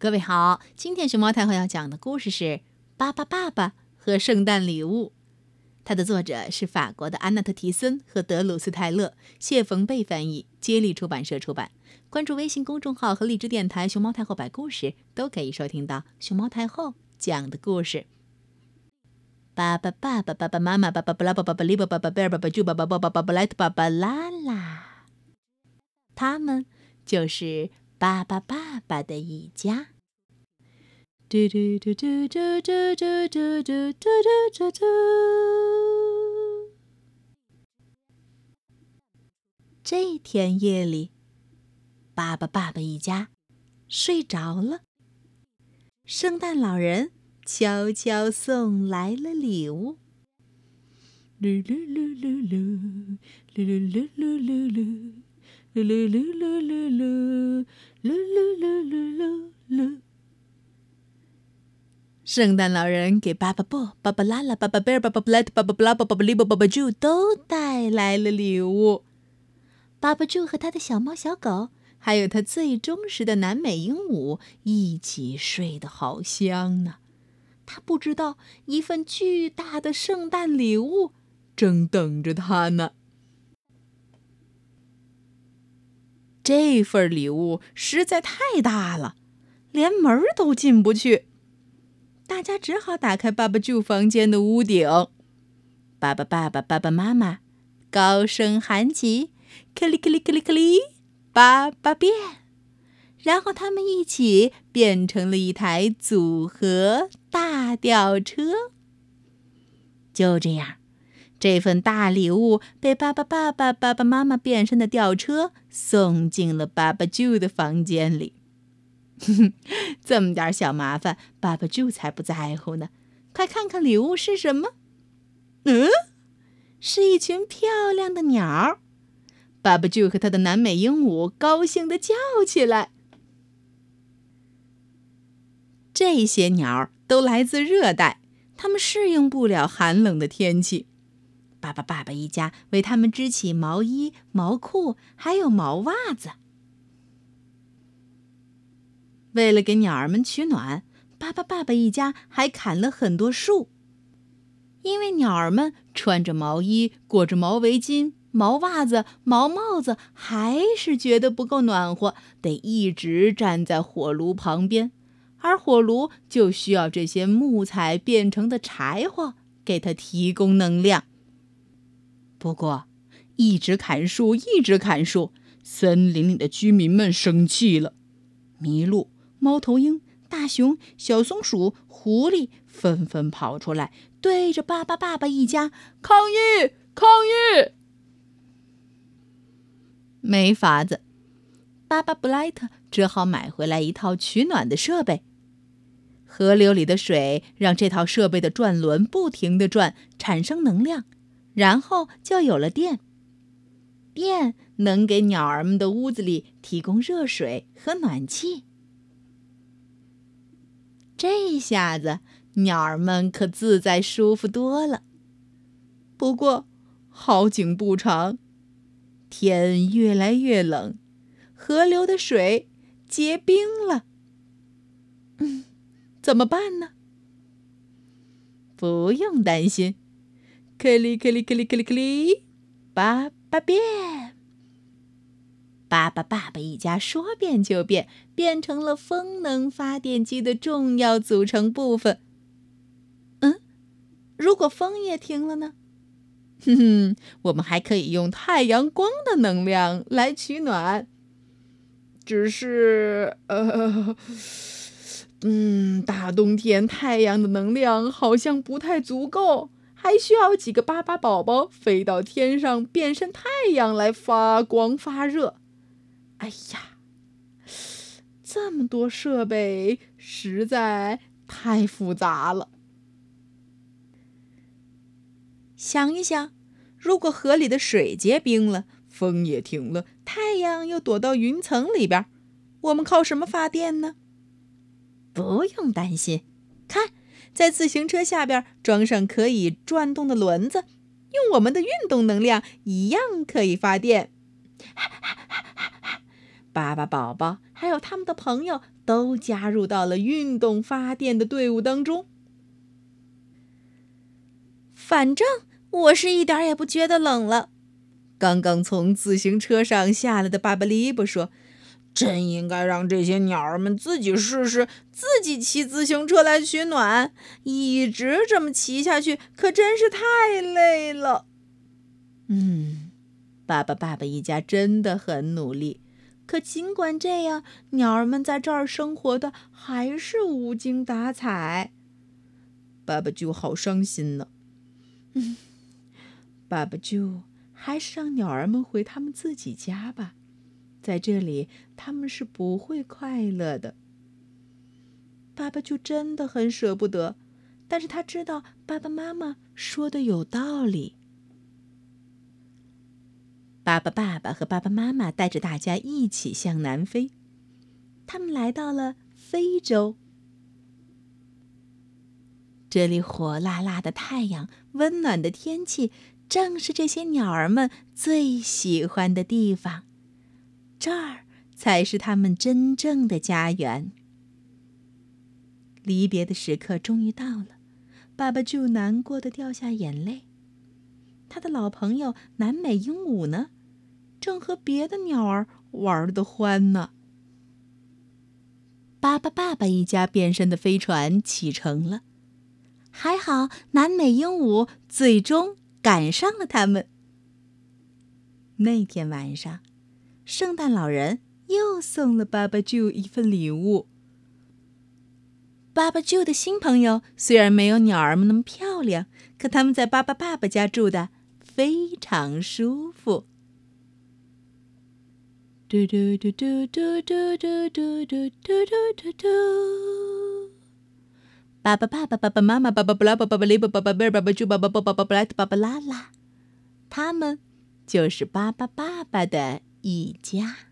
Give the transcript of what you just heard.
各位好，今天熊猫太后要讲的故事是《巴巴爸爸和圣诞礼物》，它的作者是法国的安娜特·提森和德鲁斯泰勒，谢冯贝翻译，接力出版社出版。关注微信公众号和荔枝电台“熊猫太后摆故事”，都可以收听到熊猫太后讲的故事。巴巴爸爸、爸爸妈妈、爸爸布拉、爸爸利巴、爸爸贝尔、爸爸猪、爸爸爸爸、爸爸莱特、爸爸拉拉，他们就是巴巴爸爸的一家。嘟嘟嘟嘟嘟嘟嘟嘟嘟嘟嘟。这天夜里，巴巴爸爸一家睡着了。圣诞老人悄悄送来了礼物。噜噜噜噜噜，噜噜噜噜噜噜，噜噜噜噜噜噜，噜噜噜噜噜噜。圣诞老人给巴巴布、巴巴拉拉、巴巴贝尔、巴巴布莱特、巴巴布拉、巴巴布利巴、巴巴猪都带来了礼物。巴巴猪和他的小猫、小狗，还有他最忠实的南美鹦鹉一起睡得好香呢。他不知道一份巨大的圣诞礼物正等着他呢。这份礼物实在太大了，连门都进不去。大家只好打开爸爸住房间的屋顶。爸爸、爸爸、爸爸妈妈高声喊起：“克里克里克里克里，爸爸变！”然后他们一起变成了一台组合大吊车。就这样，这份大礼物被爸爸、爸爸、爸爸妈妈变身的吊车送进了爸爸住的房间里。哼，这么点小麻烦，爸爸就才不在乎呢。快看看礼物是什么？嗯，是一群漂亮的鸟。爸爸就和他的南美鹦鹉高兴地叫起来。这些鸟都来自热带，它们适应不了寒冷的天气。爸爸、爸爸一家为它们织起毛衣、毛裤，还有毛袜子。为了给鸟儿们取暖，巴巴爸爸一家还砍了很多树。因为鸟儿们穿着毛衣、裹着毛围巾、毛袜子、毛帽子，还是觉得不够暖和，得一直站在火炉旁边，而火炉就需要这些木材变成的柴火给它提供能量。不过，一直砍树，一直砍树，森林里的居民们生气了，麋鹿。猫头鹰、大熊、小松鼠、狐狸纷纷跑出来，对着巴巴爸爸一家抗议！抗议！没法子，巴巴布莱特只好买回来一套取暖的设备。河流里的水让这套设备的转轮不停地转，产生能量，然后就有了电。电能给鸟儿们的屋子里提供热水和暖气。这下子，鸟儿们可自在舒服多了。不过，好景不长，天越来越冷，河流的水结冰了。嗯，怎么办呢？不用担心，克里克里克里克里克里，爸爸变。巴巴爸爸一家说变就变，变成了风能发电机的重要组成部分。嗯，如果风也停了呢？哼哼，我们还可以用太阳光的能量来取暖。只是，呃，嗯，大冬天太阳的能量好像不太足够，还需要几个巴巴宝宝飞到天上变身太阳来发光发热。哎呀，这么多设备实在太复杂了。想一想，如果河里的水结冰了，风也停了，太阳又躲到云层里边，我们靠什么发电呢？不用担心，看，在自行车下边装上可以转动的轮子，用我们的运动能量一样可以发电。巴巴宝宝还有他们的朋友都加入到了运动发电的队伍当中。反正我是一点也不觉得冷了。刚刚从自行车上下来的巴巴利伯说：“真应该让这些鸟儿们自己试试，自己骑自行车来取暖。一直这么骑下去，可真是太累了。”嗯，巴巴爸爸一家真的很努力。可尽管这样，鸟儿们在这儿生活的还是无精打采。爸爸就好伤心呢。嗯，爸爸就还是让鸟儿们回他们自己家吧，在这里他们是不会快乐的。爸爸就真的很舍不得，但是他知道爸爸妈妈说的有道理。爸爸爸爸和爸爸妈妈带着大家一起向南飞，他们来到了非洲。这里火辣辣的太阳，温暖的天气，正是这些鸟儿们最喜欢的地方。这儿才是他们真正的家园。离别的时刻终于到了，爸爸就难过的掉下眼泪。他的老朋友南美鹦鹉呢，正和别的鸟儿玩得欢呢。巴巴爸爸一家变身的飞船启程了。还好，南美鹦鹉最终赶上了他们。那天晚上，圣诞老人又送了巴巴舅一份礼物。巴巴舅的新朋友虽然没有鸟儿们那么漂亮，可他们在巴巴爸爸家住的非常舒服。嘟嘟嘟嘟嘟嘟嘟嘟嘟嘟嘟嘟。爸爸、爸爸、爸爸妈妈、爸爸、布拉、爸爸、巴雷、爸爸、贝尔、爸爸、猪、爸爸、爸爸、爸爸、莱特、爸爸、拉拉，他们就是巴巴爸爸的一家。